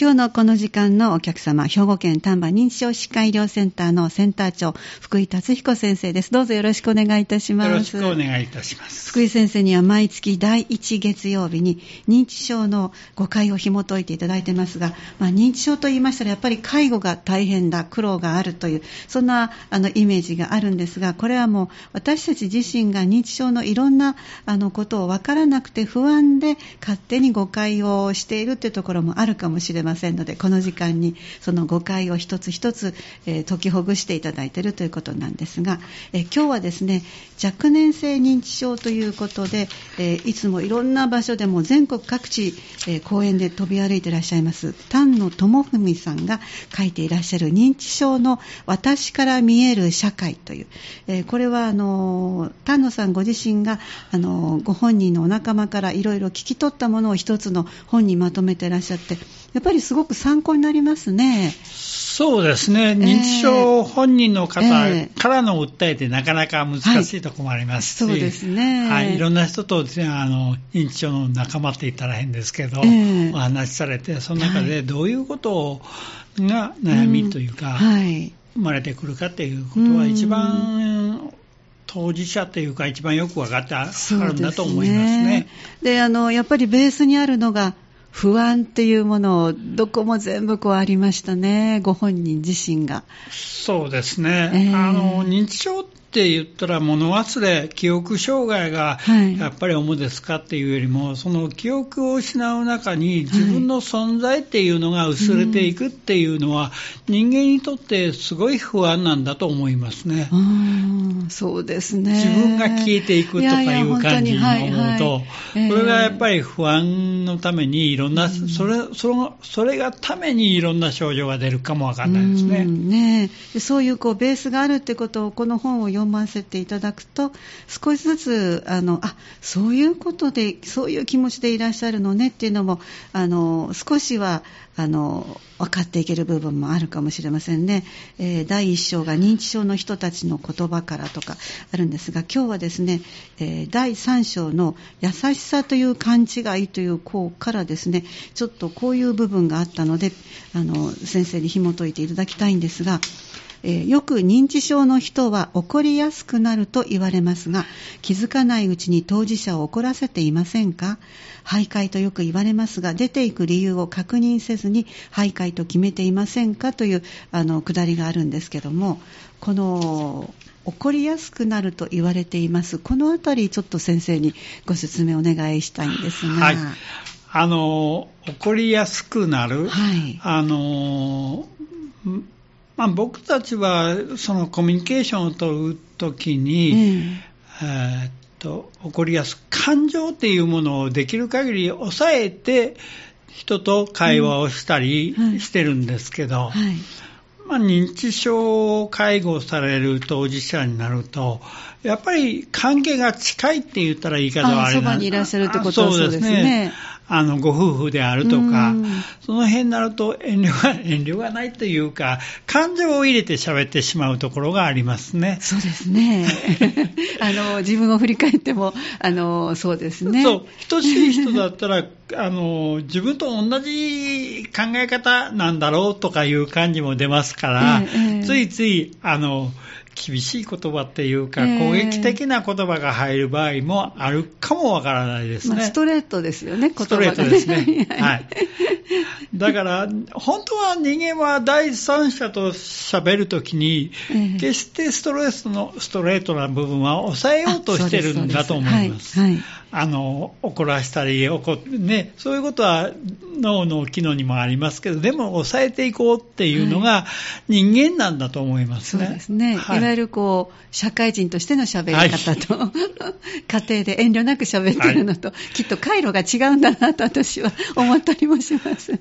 今日のこの時間のお客様、兵庫県丹波認知症歯科医療センターのセンター長、福井達彦先生です。どうぞよろしくお願いいたします。よろしくお願いいたします。福井先生には毎月第1月曜日に認知症の誤解を紐解いていただいてますが、まあ、認知症と言いましたらやっぱり介護が大変だ、苦労があるという、そんなあのイメージがあるんですが、これはもう私たち自身が認知症のいろんなあのことを分からなくて不安で勝手に誤解をしているというところもあるかもしれませんませんので、この時間にその誤解を一つ一つ、えー、解きほぐしていただいているということなんですが、えー、今日はですね、若年性認知症ということで、えー、いつもいろんな場所でも全国各地、え公園で飛び歩いていらっしゃいます丹野智文さんが書いていらっしゃる認知症の私から見える社会という、えこれはあの丹野さんご自身があのご本人のお仲間からいろいろ聞き取ったものを一つの本にまとめていらっしゃってやっぱりすごく参考になりますね。そうですね、認知症本人の方からの訴えってなかなか難しいところもありますし、はい、そうですね、はい、いろんな人とあの認知症の仲間って言ったら変ですけど、えー、お話しされて、その中でどういうことが悩みというか、はい、生まれてくるかっていうことは、一番当事者というか、一番よく分かってあるんだと思いますね。であのやっぱりベースにあるのが不安っていうものをどこも全部こうありましたね、ご本人自身が。そうですね、えー、あの認知症って言ったら物忘れ、記憶障害がやっぱり主ですかっていうよりも、はい、その記憶を失う中に自分の存在っていうのが薄れていくっていうのは、人間にとってすごい不安なんだと思いますね。そうですね。自分が消えていくとかいう感じに思うと、これがやっぱり不安のためにいろんな、それそのそれがためにいろんな症状が出るかもわかんないですね。ねそういうこうベースがあるってことをこの本を読ませていただくと少しずつあのあそういうことでそういう気持ちでいらっしゃるのねっていうのもあの少しはあの分かっていける部分もあるかもしれませんね、えー、第1章が認知症の人たちの言葉からとかあるんですが今日はですね、えー、第3章の優しさという勘違いという項からですねちょっとこういう部分があったのであの先生に紐解いていただきたいんですがえー、よく認知症の人は怒りやすくなると言われますが気づかないうちに当事者を怒らせていませんか？徘徊とよく言われますが出ていく理由を確認せずに徘徊と決めていませんか？というあのくだりがあるんですけどもこの怒りやすくなると言われています。このあたりちょっと先生にご説明お願いしたいんですが。はい。あの怒りやすくなる、はい、あのまあ、僕たちはそのコミュニケーションを取るときに、うん、えー、っと起こりやす感情っていうものをできる限り抑えて人と会話をしたりしてるんですけど、うんはい、まあ、認知症介護される当事者になると、やっぱり関係が近いって言ったら言い方はあれなそばにいらっしゃるってことはそうですね。あの、ご夫婦であるとか、その辺になると遠慮が、遠慮がないというか、感情を入れて喋ってしまうところがありますね。そうですね。あの、自分を振り返っても、あの、そうですね。そう、等しい人だったら、あの、自分と同じ考え方なんだろうとかいう感じも出ますから、ええ、ついつい、あの、厳しい言葉っていうか、攻撃的な言葉が入る場合もあるかもわからないですね。まあ、ストレートですよね、ストレートですね。はい。だから、本当は人間は第三者と喋るときに、決してストレートの、ストレートな部分は抑えようとしてるんだと思います。はい、はいあの怒らしたり怒、ね、そういうことは脳の機能にもありますけど、でも抑えていこうっていうのが人間なんだと思いますね。そうですね。はい、いわゆるこう、社会人としての喋り方と、はい、家庭で遠慮なく喋ってるのと、はい、きっと回路が違うんだなと私は思ったりもします。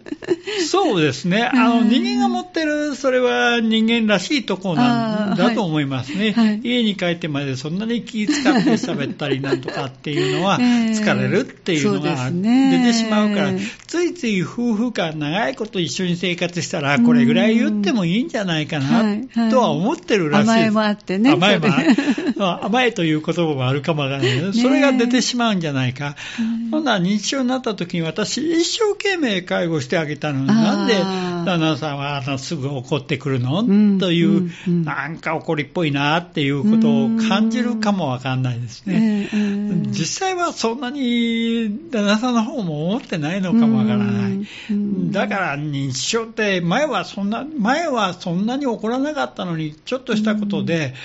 そうですね。あの、人間が持ってる、それは人間らしいところなんだと思いますね。家に帰ってまでそんなに気使って喋ったりなんとかっていうのは、は疲れるっていうのが出てしまうから、ついつい夫婦間長いこと一緒に生活したら、これぐらい言ってもいいんじゃないかなとは思ってるらしい甘えもあってね。甘えも 甘えという言葉もあるかもわからない。けど、それが出てしまうんじゃないか。ほんなら認知症になった時に私一生懸命介護してあげたのに、なんで旦那さんはあのすぐ怒ってくるの、という、なんか怒りっぽいなっていうことを感じるかもわかんないですね。実際はそんなに旦那さんの方も思ってないのかもわからない。だから認知症って前はそんな、前はそんなに怒らなかったのに、ちょっとしたことで、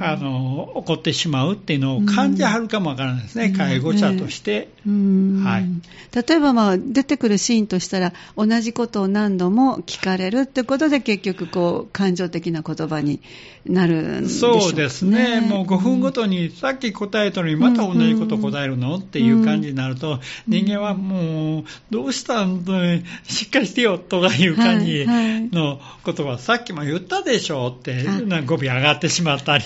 あの、怒ってしまうっていうのを感じはるかもわからないですね、介護者として。はい、例えば、まあ、出てくるシーンとしたら、同じことを何度も聞かれるってことで、結局こう、感情的な言葉になるんでしょう、ね、そうですね、もう5分ごとに、さっき答えたのに、また同じこと答えるの、っていう感じになると、人間はもう、どうしたんだ、しっかりしてよとかいう感じのことは、さっきも言ったでしょうって、語尾上がってしまったり。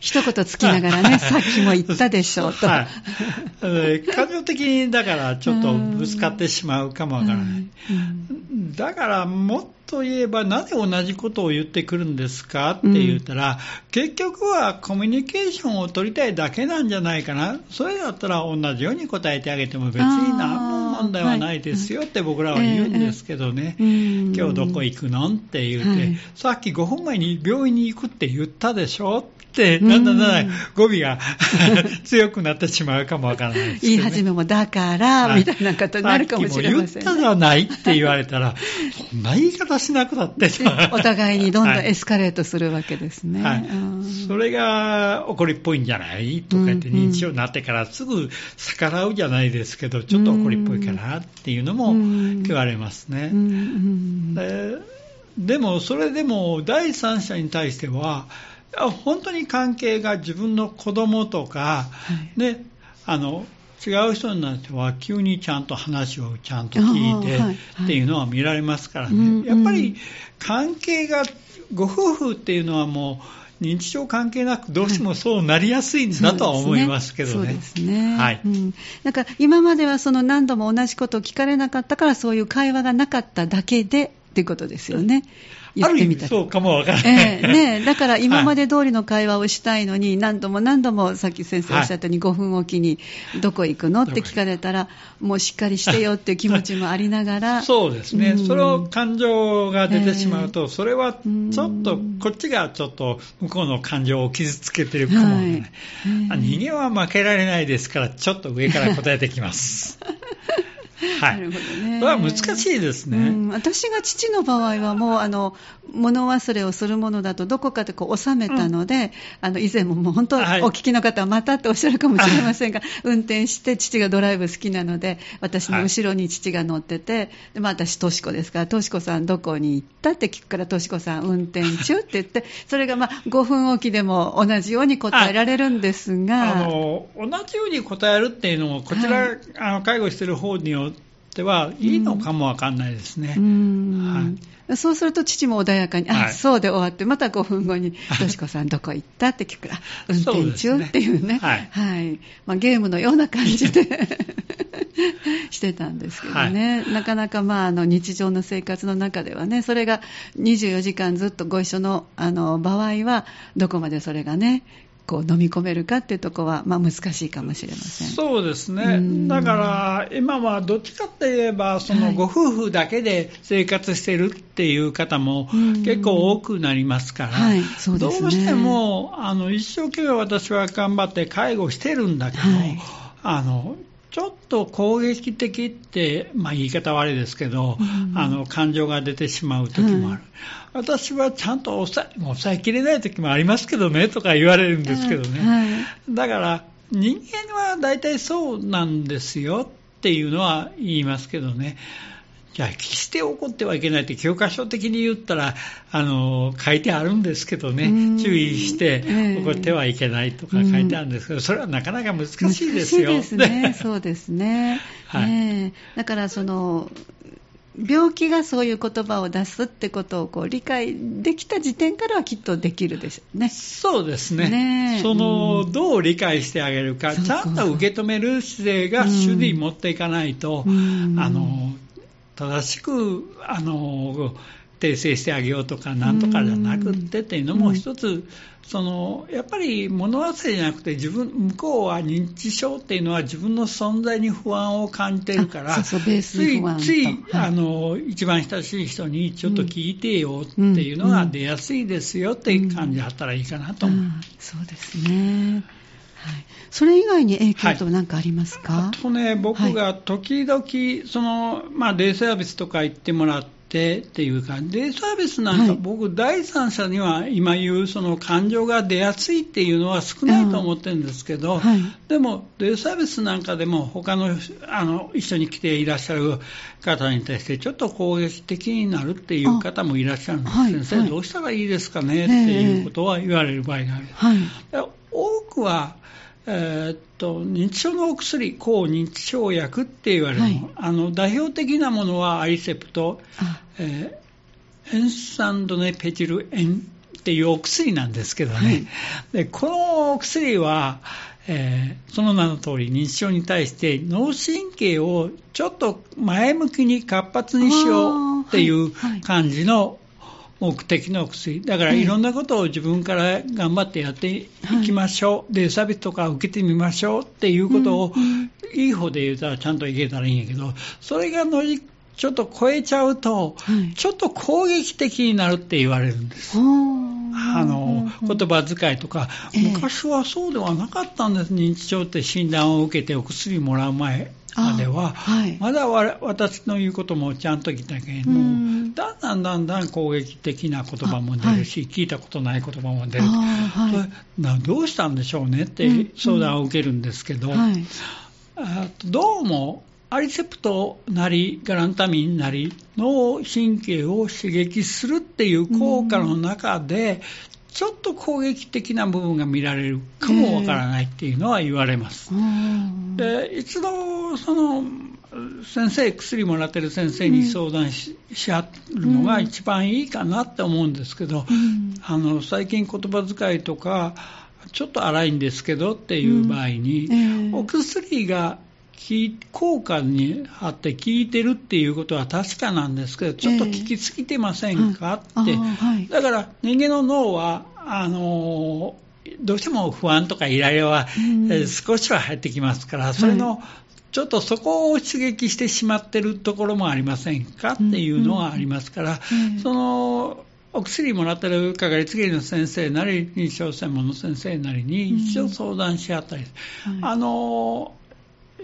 一言つきながらね、さっきも言ったでしょうと。はい、感情的にだからちょっとぶつかってしまうかもわからない。だからもっと言えば、なぜ同じことを言ってくるんですかって言ったら、うん、結局はコミュニケーションを取りたいだけなんじゃないかな、それだったら同じように答えてあげても別に何も問題はないですよって僕らは言うんですけどね、今日どこ行くのって言って、はい、さっき5分前に病院に行くって言ったでしょ、だんだんだんだん。語尾が 強くなってしまうかもわからないです、ね、言い始めも、だから、みたいなことになるかもしれません、ね。言ったじゃないって言われたら、そんな言い方しなくなって お互いにどんどんエスカレートするわけですね。はい、それが怒りっぽいんじゃないとか言って、認知症になってからすぐ逆らうじゃないですけど、ちょっと怒りっぽいかなっていうのも言われますね。ででも、それでも第三者に対しては、本当に関係が自分の子供とか、はい、であの違う人になっては急にちゃんと話をちゃんと聞いてっていうのは見られますからね、やっぱり関係がご夫婦っていうのはもう認知症関係なくどうしてもそうなりやすいんだとは思いますけどね。そうですね。はい。うん、なんか今まではその何度も同じことを聞かれなかったからそういう会話がなかっただけでっていうことですよね。言ってみたそうかもわからない、えー、ね、だから今まで通りの会話をしたいのに、何度も何度もさっき先生おっしゃったように、5分おきに、どこ行くのって聞かれたら、もうしっかりしてよっていう気持ちもありながら、そうですね、うん、その感情が出てしまうと、それはちょっと、こっちがちょっと向こうの感情を傷つけてるかもわからない、はい、人間は負けられないですから、ちょっと上から答えてきます。はい、なるほどね。は難しいですね、うん、私が父の場合はもうあの物忘れをするものだとどこかでこう収めたので、うん、あの以前ももう本当、お聞きの方はまたっておっしゃるかもしれませんが、運転して父がドライブ好きなので私の後ろに父が乗ってて、でまあ、私とし子ですからとし子さんどこに行ったって聞くからとし子さん運転中って言ってそれがまあ5分おきでも同じように答えられるんですが。あの同じように答えるっていうのもこちら、はい、あの介護してる方によってはいいのかもわかんないですね。はい、そうすると父も穏やかに、あ、そうで終わって、また5分後に、としこさんどこ行ったって聞くから、運転中っていうね、はい、はい、まあ、ゲームのような感じで してたんですけどね、はい、なかなかまああの日常の生活の中ではね、それが24時間ずっとご一緒のあの場合は、どこまでそれがね、こう飲み込めるかっていうところは、まあ、難しいかもしれません。そうですね、だから今はどっちかって言えば、そのご夫婦だけで生活してるっていう方も結構多くなりますから、はいそうね、どうしてもあの一生懸命私は頑張って介護してるんだけど、はい、あのちょっと攻撃的って、まあ、言い方悪いですけど、うん、あの感情が出てしまう時もある、うん、私はちゃんと抑え抑えきれない時もありますけどねとか言われるんですけどね、うん、だから人間は大体そうなんですよっていうのは言いますけどね。じゃあ、決して怒ってはいけないって教科書的に言ったら、あの、書いてあるんですけどね、注意して怒ってはいけないとか書いてあるんですけど、それはなかなか難しいですよ。難しいですね。そうですね。はい、だから、その、病気がそういう言葉を出すってことをこう理解できた時点からはきっとできるでしょうね。そうですね。ねその、うん、どう理解してあげるか、ちゃんと受け止める姿勢が主で持っていかないと、うん、あの、正しく、あの、訂正してあげようとか、なんとかじゃなくってっていうのも一つ、そのやっぱり物忘れじゃなくて自分向こうは認知症っていうのは自分の存在に不安を感じてるからついつい、はい、あの一番親しい人にちょっと聞いてよっていうのが出やすいですよっていう感じだったらいいかなと思う、うん。うん、そうですね。はい、それ以外に影響と何かありますか、はい、あとね、僕が時々、そのまあ、デイサービスとか行ってもらって、ってっていうか、デイサービスなんか、僕、第三者には今言うその感情が出やすいっていうのは少ないと思ってるんですけど、はい、でも、デイサービスなんかでも、他のあの一緒に来ていらっしゃる方に対して、ちょっと攻撃的になるっていう方もいらっしゃるんです、はい、先生、どうしたらいいですかね？っていうことは言われる場合がある。はい、多くはえー、っと認知症のお薬、抗認知症薬って言われるの、はい、あの代表的なものはアリセプト、えー、エンサンドネペチルエンっていうお薬なんですけどね、はい、でこのお薬は、えー、その名の通り認知症に対して脳神経をちょっと前向きに活発にしようっていう感じの目的の薬。だからいろんなことを自分から頑張ってやっていきましょう。で、サービスとか受けてみましょうっていうことを、いい方で言うたらちゃんといけたらいいんやけど、それが乗り、ちょっと超えちゃうと、ちょっと攻撃的になるって言われるんです。あの言葉遣いとか、昔はそうではなかったんです、認知症って診断を受けてお薬もらう前までは、はい、まだ私の言うこともちゃんと聞いたけども、だんだんだんだん攻撃的な言葉も出るし、はい、聞いたことない言葉も出る、はい、どうしたんでしょうねって相談を受けるんですけど、はい、どうもアリセプトなりガランタミンなり脳神経を刺激するっていう効果の中で、ちょっと攻撃的な部分が見られるかもわからないっていうのは言われます。で一度その先生薬もらってる先生に相談し,、し合るのが一番いいかなって思うんですけど、うん、あの最近言葉遣いとかちょっと荒いんですけどっていう場合に、うん。えー、お薬が効果にあって効いてるっていうことは確かなんですけど、ちょっと効きすぎてませんかって、だから人間の脳は、あのどうしても不安とかイライラは、少しは入ってきますから、それの、ちょっとそこを刺激してしまってるところもありませんかっていうのはありますから、そのお薬もらってるかかりつけ医の先生なり、認知症専門の先生なりに一度相談し合ったり、あの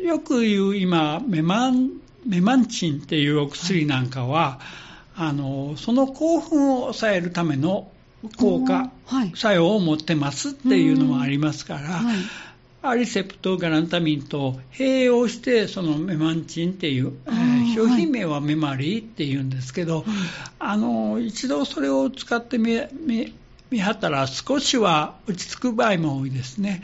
よく言う今メマン、メマンチンっていうお薬なんかは、はい、あのその興奮を抑えるための効果、はい、作用を持ってますっていうのもありますから、はい、アリセプト、ガランタミンと併用して、そのメマンチンっていう、えー、商品名はメマリーっていうんですけど、あの一度それを使ってみ見張ったら少しは落ち着く場合も多いですね。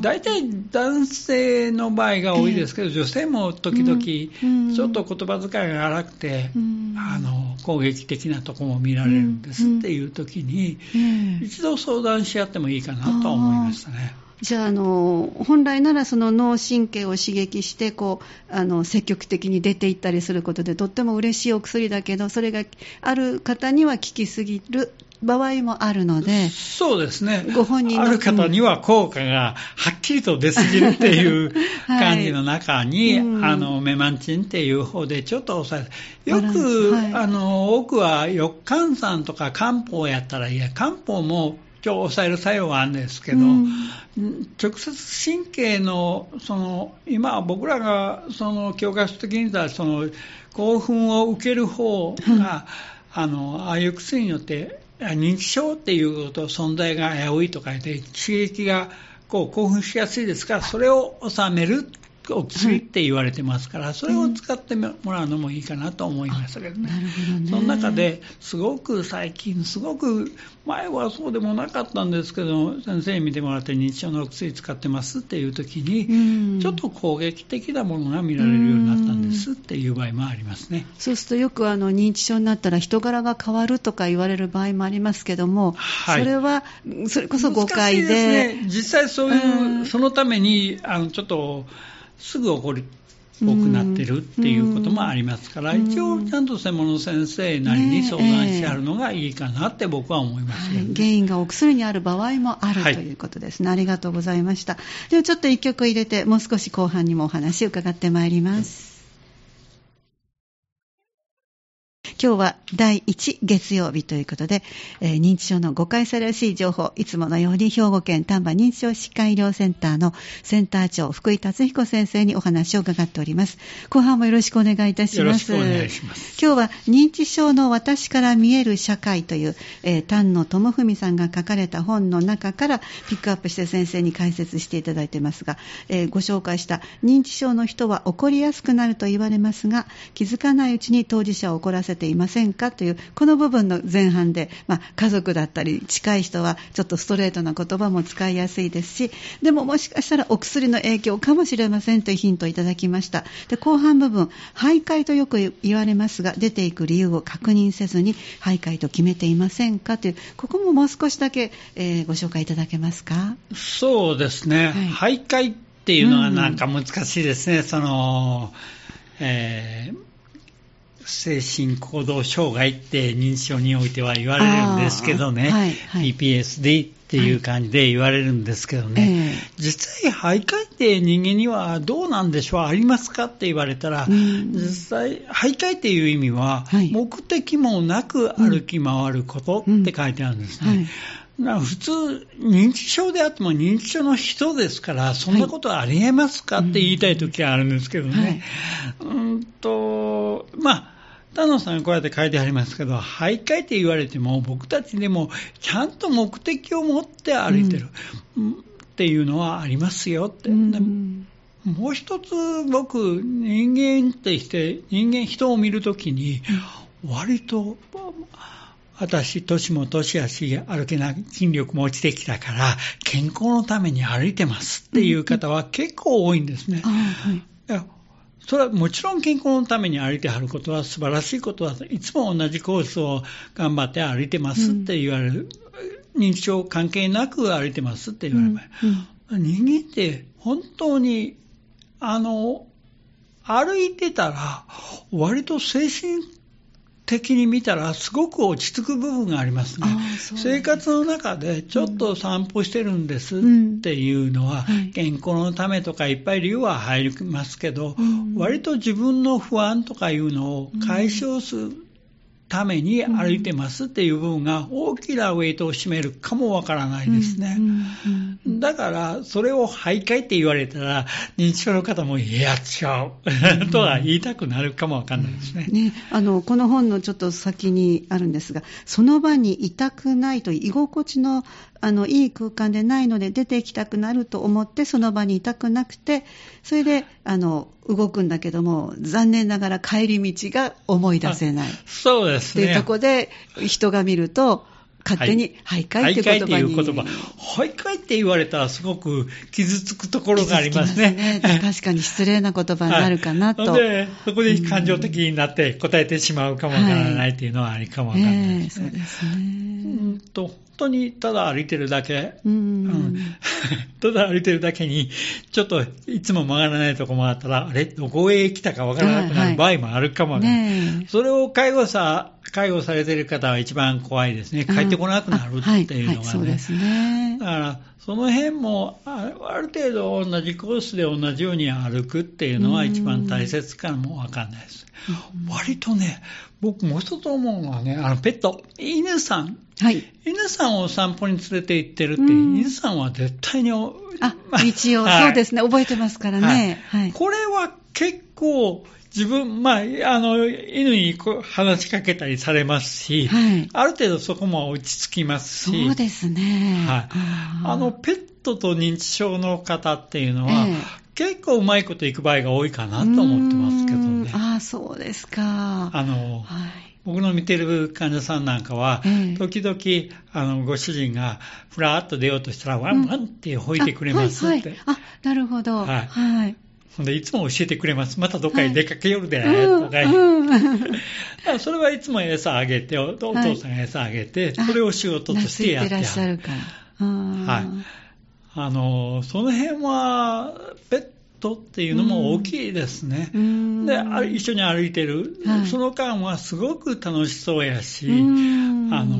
大体男性の場合が多いですけど、女性も時々ちょっと言葉遣いが荒くて、あの攻撃的なところも見られるんですっていう時に、一度相談し合ってもいいかなと思いましたね。じゃああの本来ならその脳神経を刺激してこうあの積極的に出ていったりすることでとっても嬉しいお薬だけどそれがある方には効きすぎる場合もあるので、そうですね、ご本人ある方には効果がはっきりと出すぎるっていう 感じの中に、はい。うん、あのメマンチンっていう方でちょっと抑えよく、はい、あの多くは翼換酸とか漢方やったらいや漢方も今日抑える作用はあるんですけど、うん、直接神経のその今僕らがその教科書的に言ったらその興奮を受ける方が、あのああいう薬によって認知症っていうこと存在が危ういと書いて刺激がこう興奮しやすいですからそれを収めるお薬って言われてますから、それを使ってもらうのもいいかなと思いましたけどね。どね。その中ですごく最近、すごく前はそうでもなかったんですけど、先生に見てもらって認知症のお薬使ってますっていう時に、ちょっと攻撃的なものが見られるようになったんですっていう場合もありますね。そうするとよくあの認知症になったら人柄が変わるとか言われる場合もありますけども、はい、それはそれこそ誤解で。でね、実際そういう、そのためにあのちょっとすぐ起こる多くなってるっていうこともありますから、一応ちゃんと専門の先生なりに相談してあるのがいいかなって僕は思います、ねはい、原因がお薬にある場合もある、はい、ということですね。ありがとうございました。ではちょっと一曲入れて、もう少し後半にもお話伺ってまいります。今日は第1月曜日ということで、えー、認知症の誤解されやすい情報、いつものように兵庫県丹波認知症疾患医療センターのセンター長、福井達彦先生にお話を伺っております。後半もよろしくお願いいたします。よろしくお願いします。今日は認知症の私から見える社会という、えー、丹野智文さんが書かれた本の中からピックアップして先生に解説していただいてますが、えー、ご紹介した認知症の人は起こりやすくなると言われますが、気づかないうちに当事者を怒らせていいませんかという、この部分の前半で、まあ、家族だったり、近い人はちょっとストレートな言葉も使いやすいですし、でももしかしたらお薬の影響かもしれませんというヒントをいただきました。で、後半部分、徘徊とよく言われますが、出ていく理由を確認せずに、徘徊と決めていませんかという、ここももう少しだけ、えー、ご紹介いただけますか？そうですね。はい、徘徊っていうのはなんか難しいですね。うん、その、えー精神行動障害って認知症においては言われるんですけどね、はいはい、PPSD っていう感じで言われるんですけどね、はい。えー、実際、徘徊って人間にはどうなんでしょう、ありますかって言われたら、実際、徘徊っていう意味は、目的もなく歩き回ることって書いてあるんですね。普通、認知症であっても認知症の人ですから、そんなことありえますかって言いたいときはあるんですけどね。はい、うんと、まあ、田野さんこうやって書いてありますけど、徘徊って言われても、僕たちでもちゃんと目的を持って歩いてる、うん、っていうのはありますよって。うんもう一つ僕、人間ってして、人間、人を見るときに、割と、私、年も年やし、歩けない、筋力も落ちてきたから、健康のために歩いてますっていう方は結構多いんですね。はい、それはもちろん健康のために歩いてはることは素晴らしいことだと、いつも同じコースを頑張って歩いてますって言われる、うん、認知症関係なく歩いてますって言われるうんうん、人間って本当に、あの、歩いてたら、割と精神的に見たらすごく落ち着く部分がありますね。す。生活の中でちょっと散歩してるんですっていうのは、うん健康のためとかいっぱい理由は入りますけど、うん、割と自分の不安とかいうのを解消するために歩いてますっていう部分が大きなウェイトを占めるかもわからないですね。だから、それを徘徊って言われたら、認知症の方も、いや、違う。とは言いたくなるかもわかんないですね。ね。あの、この本のちょっと先にあるんですが、その場にいたくないと居心地のあのいい空間でないので出て行きたくなると思ってその場にいたくなくてそれであの動くんだけども残念ながら帰り道が思い出せないそうですねっていうとこで人が見ると勝手に徘徊って言葉に。徘徊っていう言葉。徘徊って言われたらすごく傷つくところがありますね。すね確かに失礼な言葉になるかなと。はい、で、そこで感情的になって答えてしまうかもわからないっていうのはありかもわからないですね。はいえー、そうですね。うんと当にただ歩いてるだけ、うん、ただ歩いてるだけに、ちょっといつも曲がらないとこもあったら、あれ、どこへ来たかわからなくなる場合もあるかもわからない。はい、それを介護さ、介護されてる方は一番怖いですね。帰ってこなくなるっていうのがね。はいはい、そうですね。だから、その辺もある程度同じコースで同じように歩くっていうのは一番大切かもわかんないです。割とね、僕もう一つ思うのはね、あのペット、犬さん。はい。犬さんを散歩に連れて行ってるって、犬さんは絶対に、あ、一応、そうですね、覚えてますからね。はい。これは結構、自分、まあ、あの、犬に話しかけたりされますし、はい、ある程度そこも落ち着きますし。そうですね。はい。あの、ペットと認知症の方っていうのは、え結構うまいこといく場合が多いかなと思ってますけどね。ああ、そうですか。あの、はい、僕の見てる患者さんなんかは、え時々、あの、ご主人が、ふらっと出ようとしたら、ワンワンって吠いてくれますって。はいはい、あ、なるほど。はい。はい。で、いつも教えてくれます。またどっかに出かけよるで、とか、う。ん、それはいつも餌あげて、お父さんが餌あげて、それを仕事としてやってら。っしゃるから。はい。あの、その辺は、ペットっていうのも大きいですね。で、一緒に歩いてる、はい、その間はすごく楽しそうやし、あの、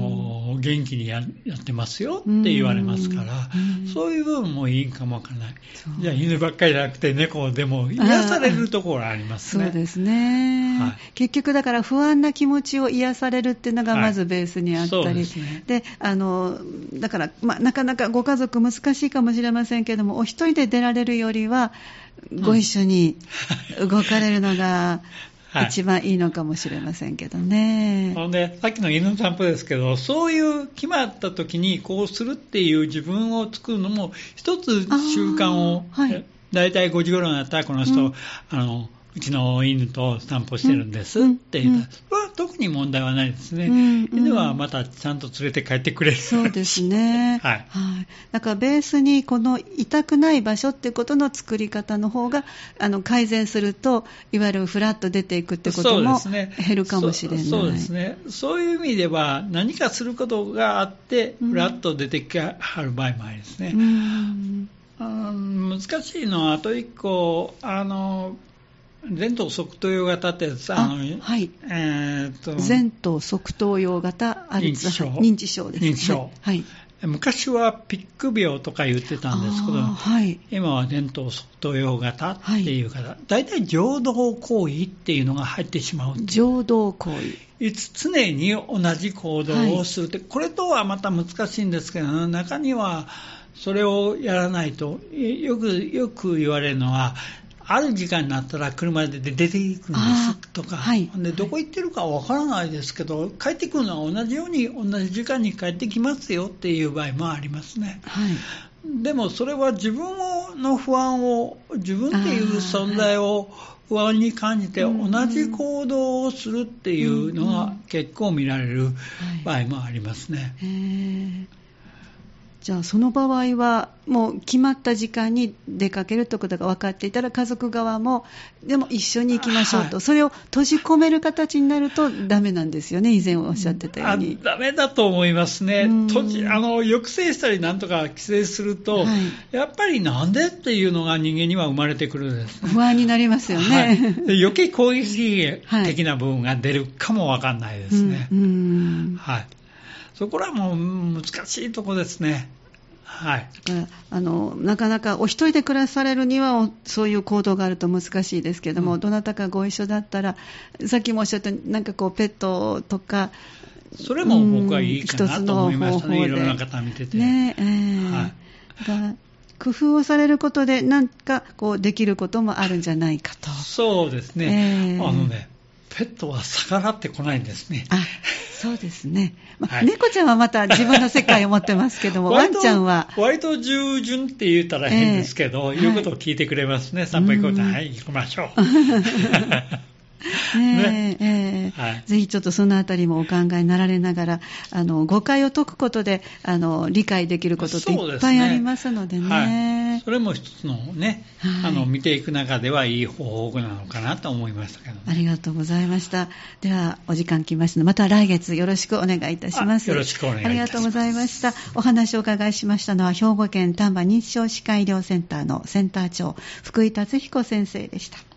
元気にやってますよって言われますから、そういう部分もいいかもわからない。じゃあ犬ばっかりじゃなくて猫でも癒されるところありますね。そうですね、はい、結局だから不安な気持ちを癒されるっていうのがまずベースにあったり、はい、で、ね、あの、だから、まあ、なかなかご家族難しいかもしれませんけども、お一人で出られるよりは、ご一緒に動かれるのが、一番いいのかもしれませんけどね。ほんで、さっきの犬の散歩ですけど、そういう決まった時にこうするっていう自分を作るのも、一つ習慣を、はい、だい。たい5時頃になったらこの人、うん、あの、うちの犬と散歩してるんですって言ったら、それは特に問題はないですね、うんうん、犬はまたちゃんと連れて帰ってくれる。そうですね、はい、はい、だからベースにこの痛くない場所ってことの作り方の方があの改善すると、いわゆるフラッと出ていくってことも減るかもしれない。そうですね、そういう意味では、何かすることがあって、フラッと出てきはる場合もありますね。うん。難しいのは、あと一個、あの前頭側頭葉型ってあのはい、えー、と前頭側頭葉型アルツハイ認知症。です、認知症、はい、昔はピック病とか言ってたんですけど、はい、今は前頭側頭葉型っていう方、はい、大体情動行為っていうのが入ってしまう。情動行為。いつ常に同じ行動をするって、はい、これとはまた難しいんですけど、中にはそれをやらないとよくよく言われるのはある時間になったら車で出ていくんですとか、はい、でどこ行ってるかわからないですけど、帰ってくるのは同じように同じ時間に帰ってきますよっていう場合もありますね。はい、でもそれは自分の不安を、自分っていう存在を不安に感じて同じ行動をするっていうのが結構見られる場合もありますね。じゃあその場合はもう決まった時間に出かけるということが分かっていたら家族側もでも一緒に行きましょうと、はい、それを閉じ込める形になるとダメなんですよね以前おっしゃってたように。ダメだと思いますね。閉じあの抑制したりなんとか規制すると、はい、やっぱりなんでっていうのが人間には生まれてくるんです、ね、不安になりますよね、はい、余計攻撃的な部分が出るかも分かんないですね、はいそこらもう難しいとこですね。はい、あのなかなかお一人で暮らされるにはそういう行動があると難しいですけども、うん、どなたかご一緒だったらさっきもおっしゃったなんかこうペットとかそれも僕はいいかなと思いましたね、いろんな方見てて。ねえーはい、工夫をされることで、なんかこうできることもあるんじゃないかと。そうですね、えー、あのねペットは逆らってこないんですね。あそうですね、まあはい、猫ちゃんはまた自分の世界を持ってますけども、ワンちゃんは。割と従順って言ったら変ですけど、えー、言うことを聞いてくれますね、散歩行こうと、はい、行きましょう。ねえー はい、ぜひちょっとそのあたりもお考えになられながら、あの誤解を解くことであの理解できることっていっぱいありますのでね。そ、ねはい、それも一つのね、はい、あの見ていく中ではいい方法なのかなと思いましたけど、ね、ありがとうございました。ではお時間来ましたので、また来月よろしくお願いいたします。よろしくお願いいたします。ありがとうございました。お話をお伺いしましたのは兵庫県丹波認知症歯科医療センターのセンター長福井達彦先生でした。